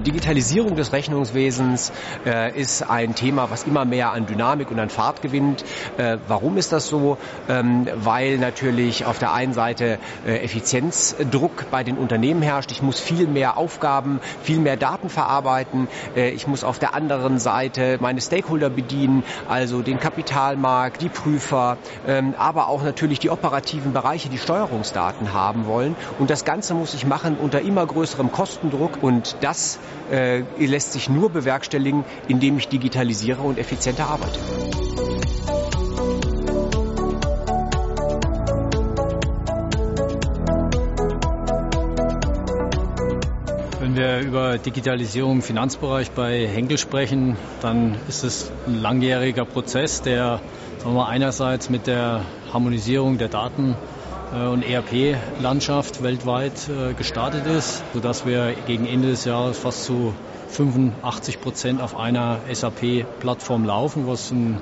Digitalisierung des Rechnungswesens äh, ist ein Thema, was immer mehr an Dynamik und an Fahrt gewinnt. Äh, warum ist das so? Ähm, weil natürlich auf der einen Seite äh, Effizienzdruck bei den Unternehmen herrscht. Ich muss viel mehr Aufgaben, viel mehr Daten verarbeiten. Äh, ich muss auf der anderen Seite meine Stakeholder bedienen, also den Kapitalmarkt, die Prüfer, ähm, aber auch natürlich die operativen Bereiche, die Steuerungsdaten haben wollen. Und das Ganze muss ich machen unter immer größerem Kostendruck. Und das äh, lässt sich nur bewerkstelligen, indem ich digitalisiere und effizienter arbeite. Wenn wir über Digitalisierung im Finanzbereich bei Henkel sprechen, dann ist es ein langjähriger Prozess, der sagen wir, einerseits mit der Harmonisierung der Daten und ERP-Landschaft weltweit äh, gestartet ist, sodass wir gegen Ende des Jahres fast zu 85 Prozent auf einer SAP-Plattform laufen, was ein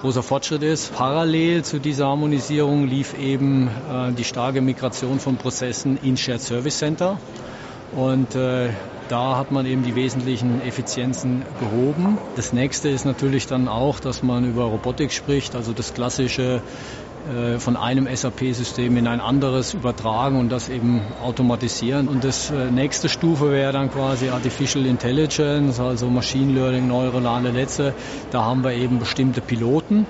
großer Fortschritt ist. Parallel zu dieser Harmonisierung lief eben äh, die starke Migration von Prozessen in Shared Service Center. Und äh, da hat man eben die wesentlichen Effizienzen gehoben. Das nächste ist natürlich dann auch, dass man über Robotik spricht, also das klassische äh, von einem SAP-System in ein anderes übertragen und das eben automatisieren. Und das äh, nächste Stufe wäre dann quasi Artificial Intelligence, also Machine Learning, neuronale Netze. Da haben wir eben bestimmte Piloten,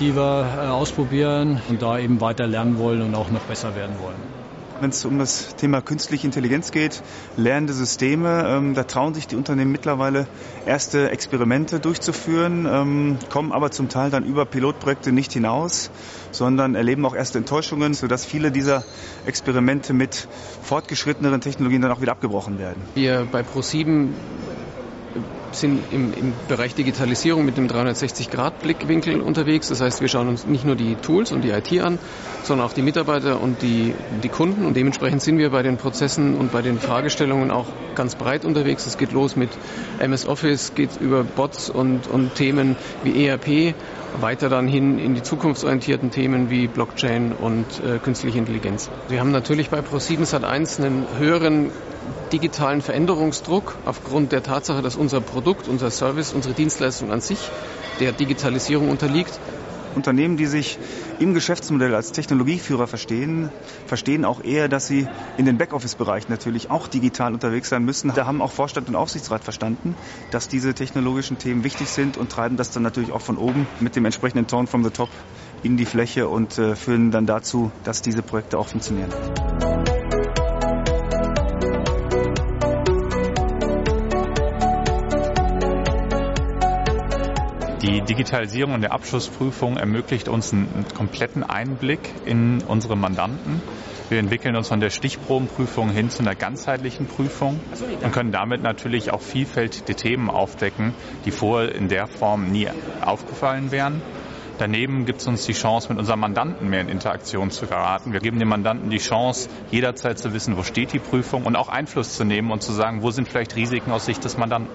die wir äh, ausprobieren und da eben weiter lernen wollen und auch noch besser werden wollen wenn es um das Thema künstliche Intelligenz geht, lernende Systeme. Ähm, da trauen sich die Unternehmen mittlerweile erste Experimente durchzuführen, ähm, kommen aber zum Teil dann über Pilotprojekte nicht hinaus, sondern erleben auch erste Enttäuschungen, sodass viele dieser Experimente mit fortgeschritteneren Technologien dann auch wieder abgebrochen werden. Wir bei ProSieben sind im, im Bereich Digitalisierung mit dem 360-Grad-Blickwinkel unterwegs. Das heißt, wir schauen uns nicht nur die Tools und die IT an, sondern auch die Mitarbeiter und die, die Kunden. Und dementsprechend sind wir bei den Prozessen und bei den Fragestellungen auch ganz breit unterwegs. Es geht los mit MS Office, geht über Bots und, und Themen wie ERP, weiter dann hin in die zukunftsorientierten Themen wie Blockchain und äh, künstliche Intelligenz. Wir haben natürlich bei Pro7 Sat1 einen höheren digitalen Veränderungsdruck aufgrund der Tatsache, dass unser Produkt, unser Service, unsere Dienstleistung an sich der Digitalisierung unterliegt. Unternehmen, die sich im Geschäftsmodell als Technologieführer verstehen, verstehen auch eher, dass sie in den Backoffice-Bereichen natürlich auch digital unterwegs sein müssen. Da haben auch Vorstand und Aufsichtsrat verstanden, dass diese technologischen Themen wichtig sind und treiben das dann natürlich auch von oben mit dem entsprechenden Tone from the top in die Fläche und äh, führen dann dazu, dass diese Projekte auch funktionieren. Die Digitalisierung und der Abschlussprüfung ermöglicht uns einen kompletten Einblick in unsere Mandanten. Wir entwickeln uns von der Stichprobenprüfung hin zu einer ganzheitlichen Prüfung und können damit natürlich auch vielfältige Themen aufdecken, die vorher in der Form nie aufgefallen wären. Daneben gibt es uns die Chance, mit unserem Mandanten mehr in Interaktion zu geraten. Wir geben dem Mandanten die Chance, jederzeit zu wissen, wo steht die Prüfung und auch Einfluss zu nehmen und zu sagen, wo sind vielleicht Risiken aus Sicht des Mandanten.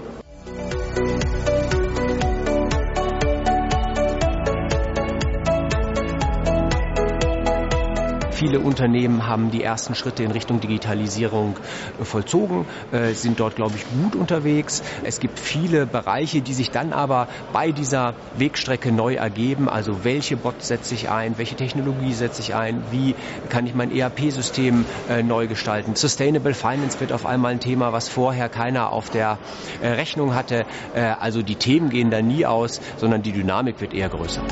Viele Unternehmen haben die ersten Schritte in Richtung Digitalisierung äh, vollzogen, äh, sind dort, glaube ich, gut unterwegs. Es gibt viele Bereiche, die sich dann aber bei dieser Wegstrecke neu ergeben. Also welche Bots setze ich ein, welche Technologie setze ich ein, wie kann ich mein ERP-System äh, neu gestalten. Sustainable Finance wird auf einmal ein Thema, was vorher keiner auf der Rechnung hatte. Also die Themen gehen da nie aus, sondern die Dynamik wird eher größer.